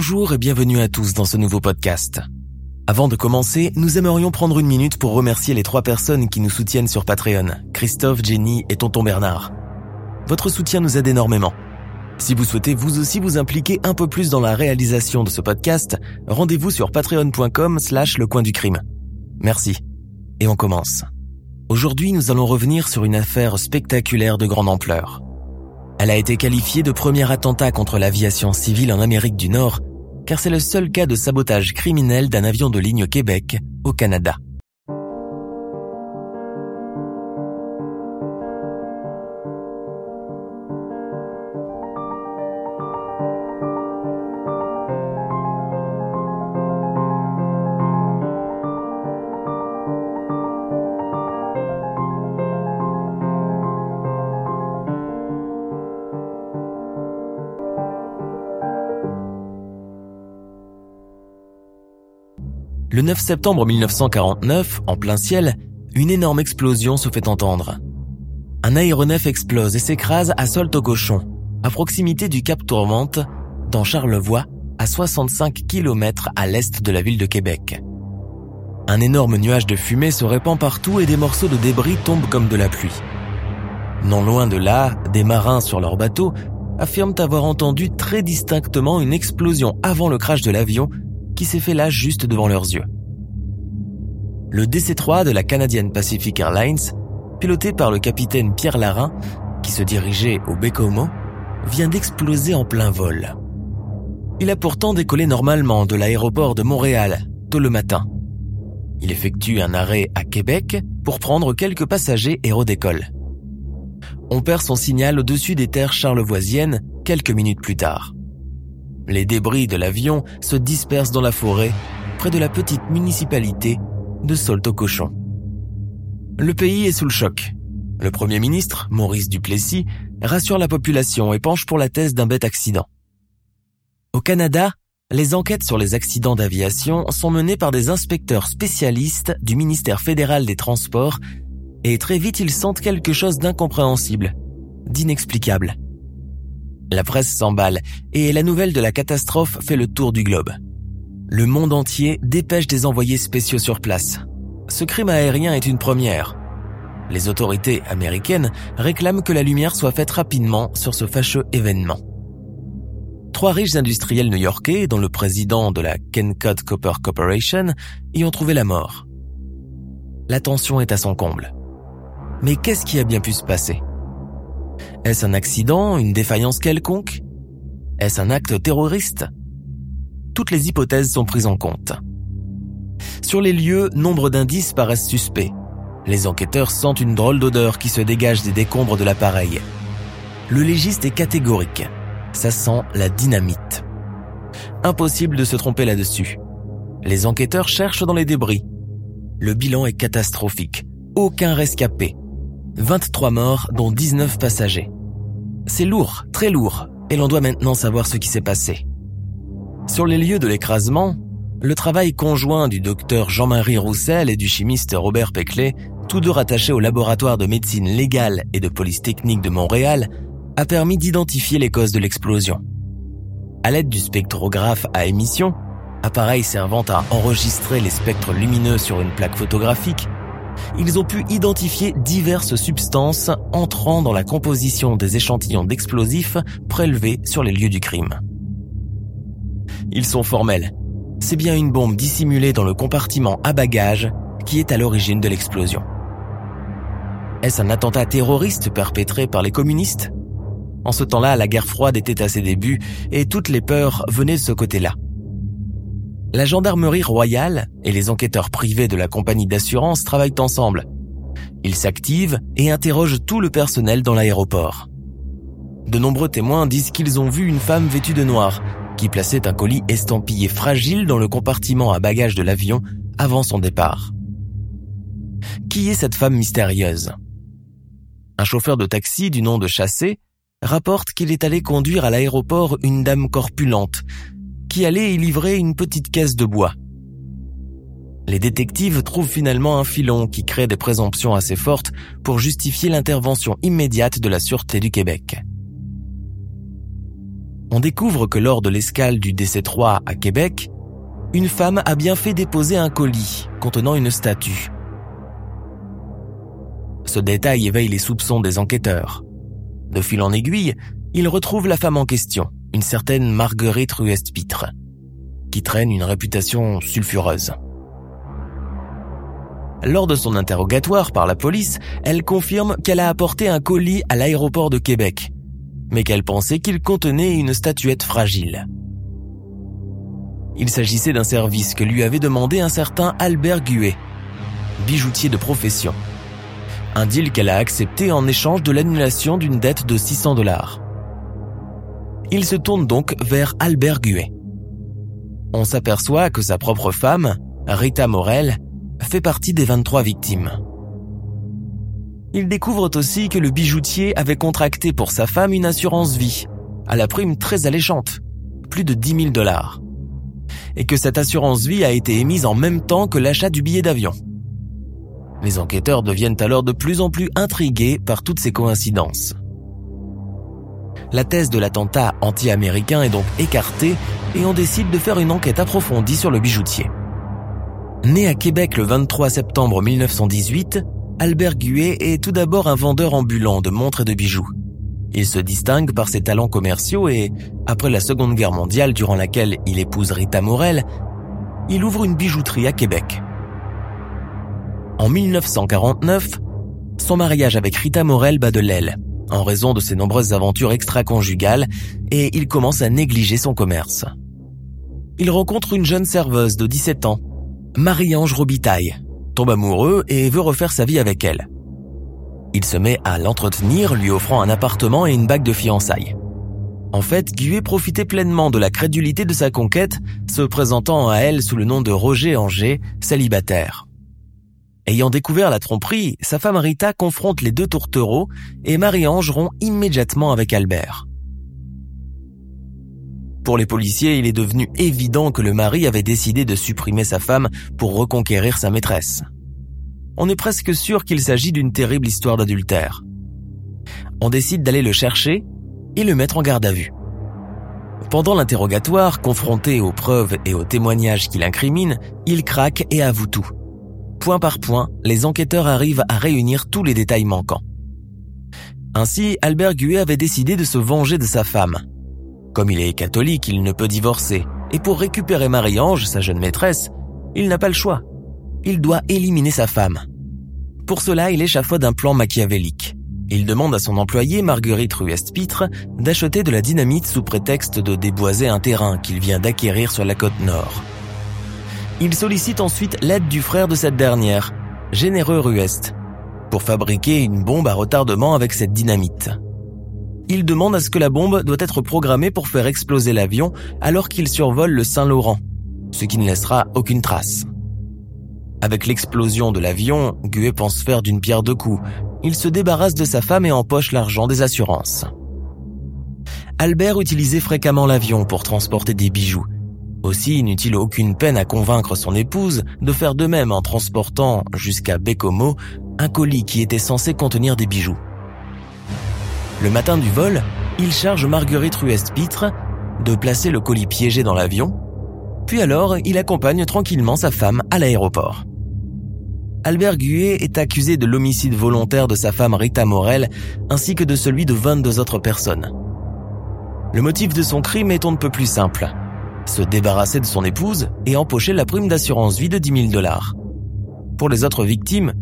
Bonjour et bienvenue à tous dans ce nouveau podcast. Avant de commencer, nous aimerions prendre une minute pour remercier les trois personnes qui nous soutiennent sur Patreon, Christophe, Jenny et Tonton Bernard. Votre soutien nous aide énormément. Si vous souhaitez vous aussi vous impliquer un peu plus dans la réalisation de ce podcast, rendez-vous sur patreon.com slash le coin du crime. Merci. Et on commence. Aujourd'hui, nous allons revenir sur une affaire spectaculaire de grande ampleur. Elle a été qualifiée de premier attentat contre l'aviation civile en Amérique du Nord, car c'est le seul cas de sabotage criminel d'un avion de ligne Québec au Canada. Le 9 septembre 1949, en plein ciel, une énorme explosion se fait entendre. Un aéronef explose et s'écrase à Cochon, à proximité du Cap Tourmente, dans Charlevoix, à 65 km à l'est de la ville de Québec. Un énorme nuage de fumée se répand partout et des morceaux de débris tombent comme de la pluie. Non loin de là, des marins sur leur bateau affirment avoir entendu très distinctement une explosion avant le crash de l'avion qui s'est fait là juste devant leurs yeux. Le DC-3 de la Canadian Pacific Airlines, piloté par le capitaine Pierre Larin, qui se dirigeait au Bécomo, vient d'exploser en plein vol. Il a pourtant décollé normalement de l'aéroport de Montréal, tôt le matin. Il effectue un arrêt à Québec pour prendre quelques passagers et redécolle. On perd son signal au-dessus des terres charlevoisiennes quelques minutes plus tard. Les débris de l'avion se dispersent dans la forêt, près de la petite municipalité de Solto-Cochon. Le pays est sous le choc. Le Premier ministre, Maurice Duplessis, rassure la population et penche pour la thèse d'un bête accident. Au Canada, les enquêtes sur les accidents d'aviation sont menées par des inspecteurs spécialistes du ministère fédéral des Transports et très vite ils sentent quelque chose d'incompréhensible, d'inexplicable. La presse s'emballe et la nouvelle de la catastrophe fait le tour du globe. Le monde entier dépêche des envoyés spéciaux sur place. Ce crime aérien est une première. Les autorités américaines réclament que la lumière soit faite rapidement sur ce fâcheux événement. Trois riches industriels new-yorkais, dont le président de la Kencott Copper Corporation, y ont trouvé la mort. La tension est à son comble. Mais qu'est-ce qui a bien pu se passer? Est-ce un accident, une défaillance quelconque? Est-ce un acte terroriste? Toutes les hypothèses sont prises en compte. Sur les lieux, nombre d'indices paraissent suspects. Les enquêteurs sentent une drôle d'odeur qui se dégage des décombres de l'appareil. Le légiste est catégorique. Ça sent la dynamite. Impossible de se tromper là-dessus. Les enquêteurs cherchent dans les débris. Le bilan est catastrophique. Aucun rescapé. 23 morts, dont 19 passagers. C'est lourd, très lourd, et l'on doit maintenant savoir ce qui s'est passé. Sur les lieux de l'écrasement, le travail conjoint du docteur Jean-Marie Roussel et du chimiste Robert Peclet, tous deux rattachés au laboratoire de médecine légale et de police technique de Montréal, a permis d'identifier les causes de l'explosion. À l'aide du spectrographe à émission, appareil servant à enregistrer les spectres lumineux sur une plaque photographique, ils ont pu identifier diverses substances entrant dans la composition des échantillons d'explosifs prélevés sur les lieux du crime. Ils sont formels. C'est bien une bombe dissimulée dans le compartiment à bagages qui est à l'origine de l'explosion. Est-ce un attentat terroriste perpétré par les communistes? En ce temps-là, la guerre froide était à ses débuts et toutes les peurs venaient de ce côté-là. La gendarmerie royale et les enquêteurs privés de la compagnie d'assurance travaillent ensemble. Ils s'activent et interrogent tout le personnel dans l'aéroport. De nombreux témoins disent qu'ils ont vu une femme vêtue de noir qui plaçait un colis estampillé fragile dans le compartiment à bagages de l'avion avant son départ. Qui est cette femme mystérieuse? Un chauffeur de taxi du nom de Chassé rapporte qu'il est allé conduire à l'aéroport une dame corpulente qui allait y livrer une petite caisse de bois. Les détectives trouvent finalement un filon qui crée des présomptions assez fortes pour justifier l'intervention immédiate de la Sûreté du Québec. On découvre que lors de l'escale du DC-3 à Québec, une femme a bien fait déposer un colis contenant une statue. Ce détail éveille les soupçons des enquêteurs. De fil en aiguille, ils retrouvent la femme en question, une certaine Marguerite Ruest-Pitre, qui traîne une réputation sulfureuse. Lors de son interrogatoire par la police, elle confirme qu'elle a apporté un colis à l'aéroport de Québec, mais qu'elle pensait qu'il contenait une statuette fragile. Il s'agissait d'un service que lui avait demandé un certain Albert Guet, bijoutier de profession. Un deal qu'elle a accepté en échange de l'annulation d'une dette de 600 dollars. Il se tourne donc vers Albert Guet. On s'aperçoit que sa propre femme, Rita Morel, fait partie des 23 victimes. Ils découvrent aussi que le bijoutier avait contracté pour sa femme une assurance vie, à la prime très alléchante, plus de 10 000 dollars, et que cette assurance vie a été émise en même temps que l'achat du billet d'avion. Les enquêteurs deviennent alors de plus en plus intrigués par toutes ces coïncidences. La thèse de l'attentat anti-américain est donc écartée et on décide de faire une enquête approfondie sur le bijoutier. Né à Québec le 23 septembre 1918, Albert Guet est tout d'abord un vendeur ambulant de montres et de bijoux. Il se distingue par ses talents commerciaux et, après la Seconde Guerre mondiale durant laquelle il épouse Rita Morel, il ouvre une bijouterie à Québec. En 1949, son mariage avec Rita Morel bat de l'aile, en raison de ses nombreuses aventures extra-conjugales, et il commence à négliger son commerce. Il rencontre une jeune serveuse de 17 ans, Marie-Ange Robitaille, tombe amoureux et veut refaire sa vie avec elle. Il se met à l'entretenir, lui offrant un appartement et une bague de fiançailles. En fait, Gué profitait pleinement de la crédulité de sa conquête, se présentant à elle sous le nom de Roger Anger, célibataire. Ayant découvert la tromperie, sa femme Rita confronte les deux tourtereaux et Marie-Ange rompt immédiatement avec Albert. Pour les policiers, il est devenu évident que le mari avait décidé de supprimer sa femme pour reconquérir sa maîtresse. On est presque sûr qu'il s'agit d'une terrible histoire d'adultère. On décide d'aller le chercher et le mettre en garde à vue. Pendant l'interrogatoire, confronté aux preuves et aux témoignages qu'il incrimine, il craque et avoue tout. Point par point, les enquêteurs arrivent à réunir tous les détails manquants. Ainsi, Albert Guet avait décidé de se venger de sa femme, comme il est catholique, il ne peut divorcer. Et pour récupérer Marie-Ange, sa jeune maîtresse, il n'a pas le choix. Il doit éliminer sa femme. Pour cela, il échafaude un plan machiavélique. Il demande à son employé Marguerite Ruest-Pitre d'acheter de la dynamite sous prétexte de déboiser un terrain qu'il vient d'acquérir sur la côte nord. Il sollicite ensuite l'aide du frère de cette dernière, Généreux Ruest, pour fabriquer une bombe à retardement avec cette dynamite il demande à ce que la bombe doit être programmée pour faire exploser l'avion alors qu'il survole le Saint-Laurent, ce qui ne laissera aucune trace. Avec l'explosion de l'avion, Gué pense faire d'une pierre deux coups. Il se débarrasse de sa femme et empoche l'argent des assurances. Albert utilisait fréquemment l'avion pour transporter des bijoux. Aussi n'eut-il aucune peine à convaincre son épouse de faire de même en transportant jusqu'à Bécomo un colis qui était censé contenir des bijoux. Le matin du vol, il charge Marguerite Ruest-Pitre de placer le colis piégé dans l'avion, puis alors il accompagne tranquillement sa femme à l'aéroport. Albert Guet est accusé de l'homicide volontaire de sa femme Rita Morel ainsi que de celui de 22 autres personnes. Le motif de son crime est on ne peut plus simple. Se débarrasser de son épouse et empocher la prime d'assurance vie de 10 000 dollars. Pour les autres victimes,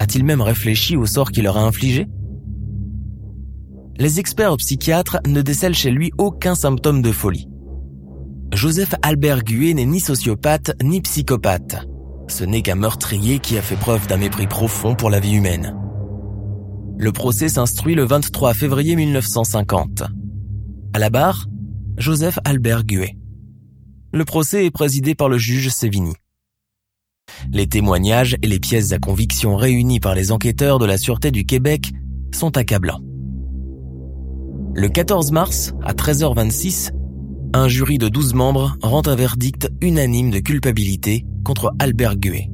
a-t-il même réfléchi au sort qu'il leur a infligé? Les experts psychiatres ne décèlent chez lui aucun symptôme de folie. Joseph Albert Gué n'est ni sociopathe ni psychopathe. Ce n'est qu'un meurtrier qui a fait preuve d'un mépris profond pour la vie humaine. Le procès s'instruit le 23 février 1950. À la barre, Joseph Albert Gué. Le procès est présidé par le juge Sévigny. Les témoignages et les pièces à conviction réunies par les enquêteurs de la Sûreté du Québec sont accablants. Le 14 mars, à 13h26, un jury de 12 membres rend un verdict unanime de culpabilité contre Albert Gué.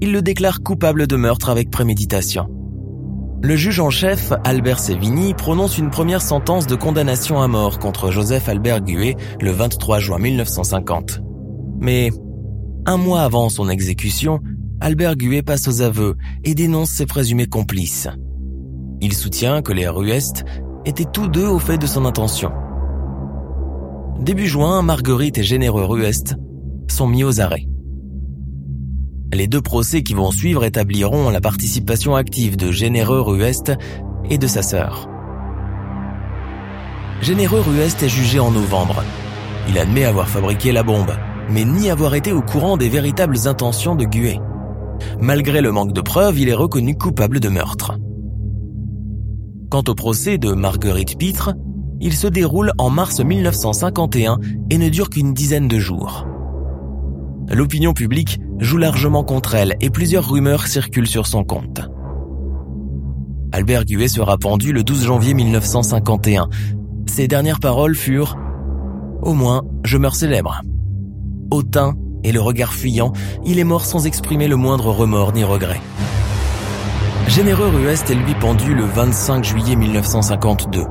Il le déclare coupable de meurtre avec préméditation. Le juge en chef, Albert Sévigny, prononce une première sentence de condamnation à mort contre Joseph Albert Gué le 23 juin 1950. Mais, un mois avant son exécution, Albert Gué passe aux aveux et dénonce ses présumés complices. Il soutient que les Ruest étaient tous deux au fait de son intention. Début juin, Marguerite et Généreux Ruest sont mis aux arrêts. Les deux procès qui vont suivre établiront la participation active de Généreux Ruest et de sa sœur. Généreux Ruest est jugé en novembre. Il admet avoir fabriqué la bombe, mais ni avoir été au courant des véritables intentions de Gué. Malgré le manque de preuves, il est reconnu coupable de meurtre. Quant au procès de Marguerite Pitre, il se déroule en mars 1951 et ne dure qu'une dizaine de jours. L'opinion publique joue largement contre elle et plusieurs rumeurs circulent sur son compte. Albert Guet sera pendu le 12 janvier 1951. Ses dernières paroles furent ⁇ Au moins, je meurs célèbre ⁇ Hautain et le regard fuyant, il est mort sans exprimer le moindre remords ni regret. Généreux Ruest est lui pendu le 25 juillet 1952.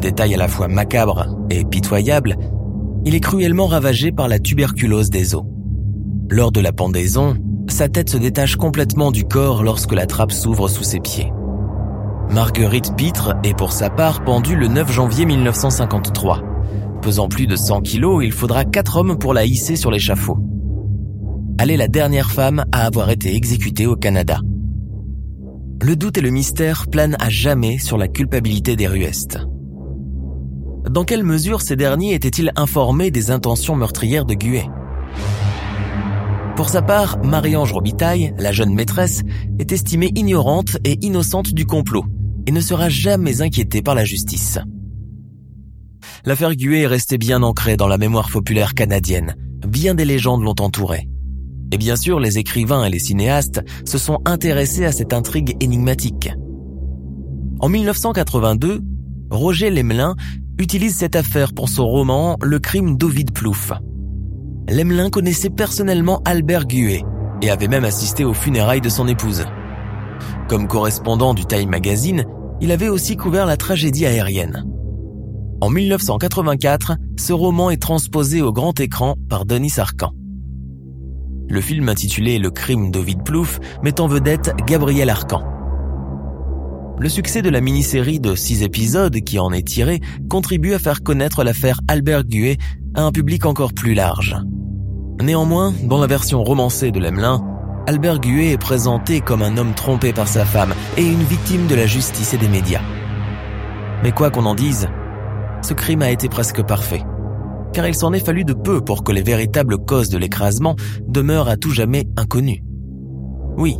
Détail à la fois macabre et pitoyable, il est cruellement ravagé par la tuberculose des os. Lors de la pendaison, sa tête se détache complètement du corps lorsque la trappe s'ouvre sous ses pieds. Marguerite Pitre est pour sa part pendue le 9 janvier 1953. Pesant plus de 100 kilos, il faudra quatre hommes pour la hisser sur l'échafaud. Elle est la dernière femme à avoir été exécutée au Canada. Le doute et le mystère planent à jamais sur la culpabilité des Ruestes. Dans quelle mesure ces derniers étaient-ils informés des intentions meurtrières de Guet pour sa part, Marie-Ange Robitaille, la jeune maîtresse, est estimée ignorante et innocente du complot et ne sera jamais inquiétée par la justice. L'affaire Gué est restée bien ancrée dans la mémoire populaire canadienne. Bien des légendes l'ont entourée. Et bien sûr, les écrivains et les cinéastes se sont intéressés à cette intrigue énigmatique. En 1982, Roger Lemelin utilise cette affaire pour son roman Le crime d'Ovid Plouffe. Lemelin connaissait personnellement Albert Gué et avait même assisté aux funérailles de son épouse. Comme correspondant du Time Magazine, il avait aussi couvert la tragédie aérienne. En 1984, ce roman est transposé au grand écran par Denis Arcan. Le film intitulé Le crime d'Ovid Plouf met en vedette Gabriel Arcan. Le succès de la mini-série de six épisodes qui en est tiré contribue à faire connaître l'affaire Albert Gué à un public encore plus large. Néanmoins, dans la version romancée de Lemelin, Albert Gué est présenté comme un homme trompé par sa femme et une victime de la justice et des médias. Mais quoi qu'on en dise, ce crime a été presque parfait, car il s'en est fallu de peu pour que les véritables causes de l'écrasement demeurent à tout jamais inconnues. Oui,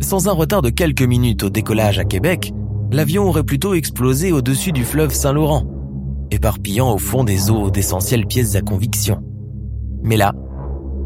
sans un retard de quelques minutes au décollage à Québec, l'avion aurait plutôt explosé au-dessus du fleuve Saint-Laurent, éparpillant au fond des eaux d'essentielles pièces à conviction. Mais là,